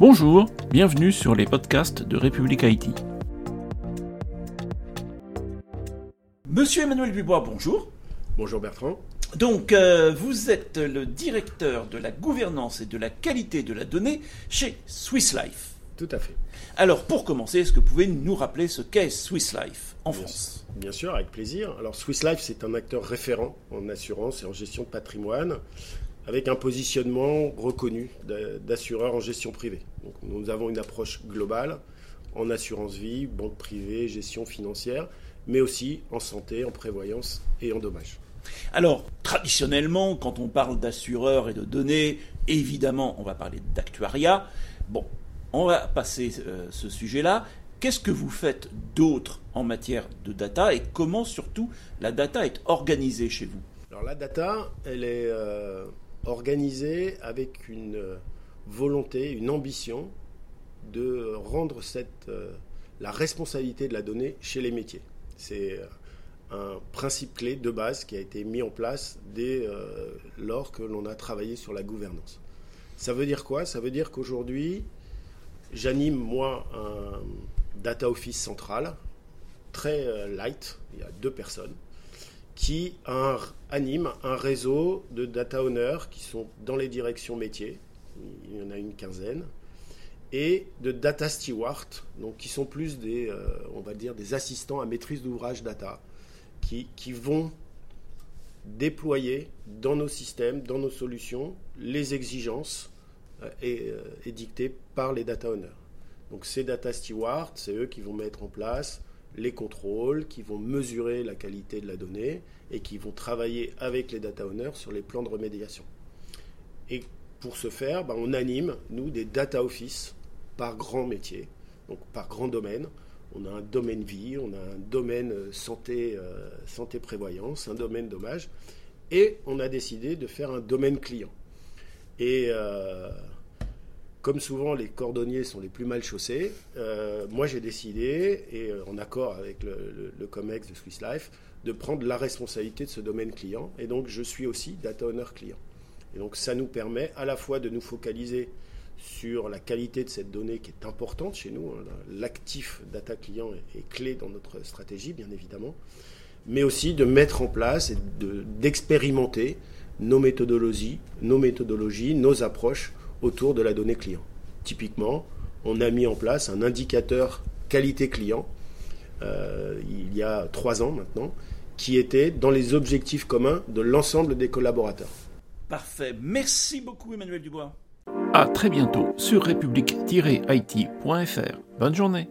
Bonjour, bienvenue sur les podcasts de République Haïti. Monsieur Emmanuel Dubois, bonjour. Bonjour Bertrand. Donc, euh, vous êtes le directeur de la gouvernance et de la qualité de la donnée chez Swiss Life. Tout à fait. Alors, pour commencer, est-ce que vous pouvez nous rappeler ce qu'est Swiss Life en France? Bien sûr, avec plaisir. Alors, Swiss Life, c'est un acteur référent en assurance et en gestion de patrimoine avec un positionnement reconnu d'assureur en gestion privée. Donc, nous avons une approche globale en assurance vie, banque privée, gestion financière, mais aussi en santé, en prévoyance et en dommages. Alors, traditionnellement, quand on parle d'assureurs et de données, évidemment, on va parler d'actuariat. Bon, on va passer euh, ce sujet-là. Qu'est-ce que vous faites d'autre en matière de data et comment surtout la data est organisée chez vous? Alors la data, elle est euh, organisé avec une euh, volonté, une ambition de rendre euh, la responsabilité de la donnée chez les métiers. C'est euh, un principe clé de base qui a été mis en place dès lors que l'on a travaillé sur la gouvernance. Ça veut dire quoi? Ça veut dire qu'aujourd'hui, j'anime moi un data office central, très light, il y a deux personnes, qui anime un réseau de data owners qui sont dans les directions métiers, il y en a une quinzaine, et de data stewards, donc qui sont plus des, euh, on va dire, des assistants à maîtrise d'ouvrage data, qui, vont déployer dans nos systèmes, dans nos solutions, les exigences euh, euh, édictées par les data owners. Donc ces data stewards, c'est eux qui vont mettre en place les contrôles, qui vont mesurer la qualité de la donnée et qui vont travailler avec les data owners sur les plans de remédiation. Et pour ce faire, ben, on anime, nous, des data office par grand métier, donc par grand domaine. On a un domaine vie, on a un domaine euh, santé, euh, santé prévoyance, un domaine dommage, et on a décidé de faire un domaine client. Et euh, comme souvent les cordonniers sont les plus mal chaussés, euh, moi j'ai décidé, et euh, en accord avec le, COMEX de Swiss Life, de prendre la responsabilité de ce domaine client. Et donc je suis aussi data owner client. Et donc ça nous permet à la fois de nous focaliser sur la qualité de cette donnée qui est importante chez nous. Hein, l'actif data client est, clé dans notre stratégie, bien évidemment, mais aussi de mettre en place et d'expérimenter nos méthodologies, nos méthodologies, nos approches autour de la donnée client. Typiquement, on a mis en place un indicateur qualité client euh, il y a trois ans maintenant, qui était dans les objectifs communs de l'ensemble des collaborateurs. Parfait. Merci beaucoup Emmanuel Dubois. À très bientôt sur république-it.fr. Bonne journée.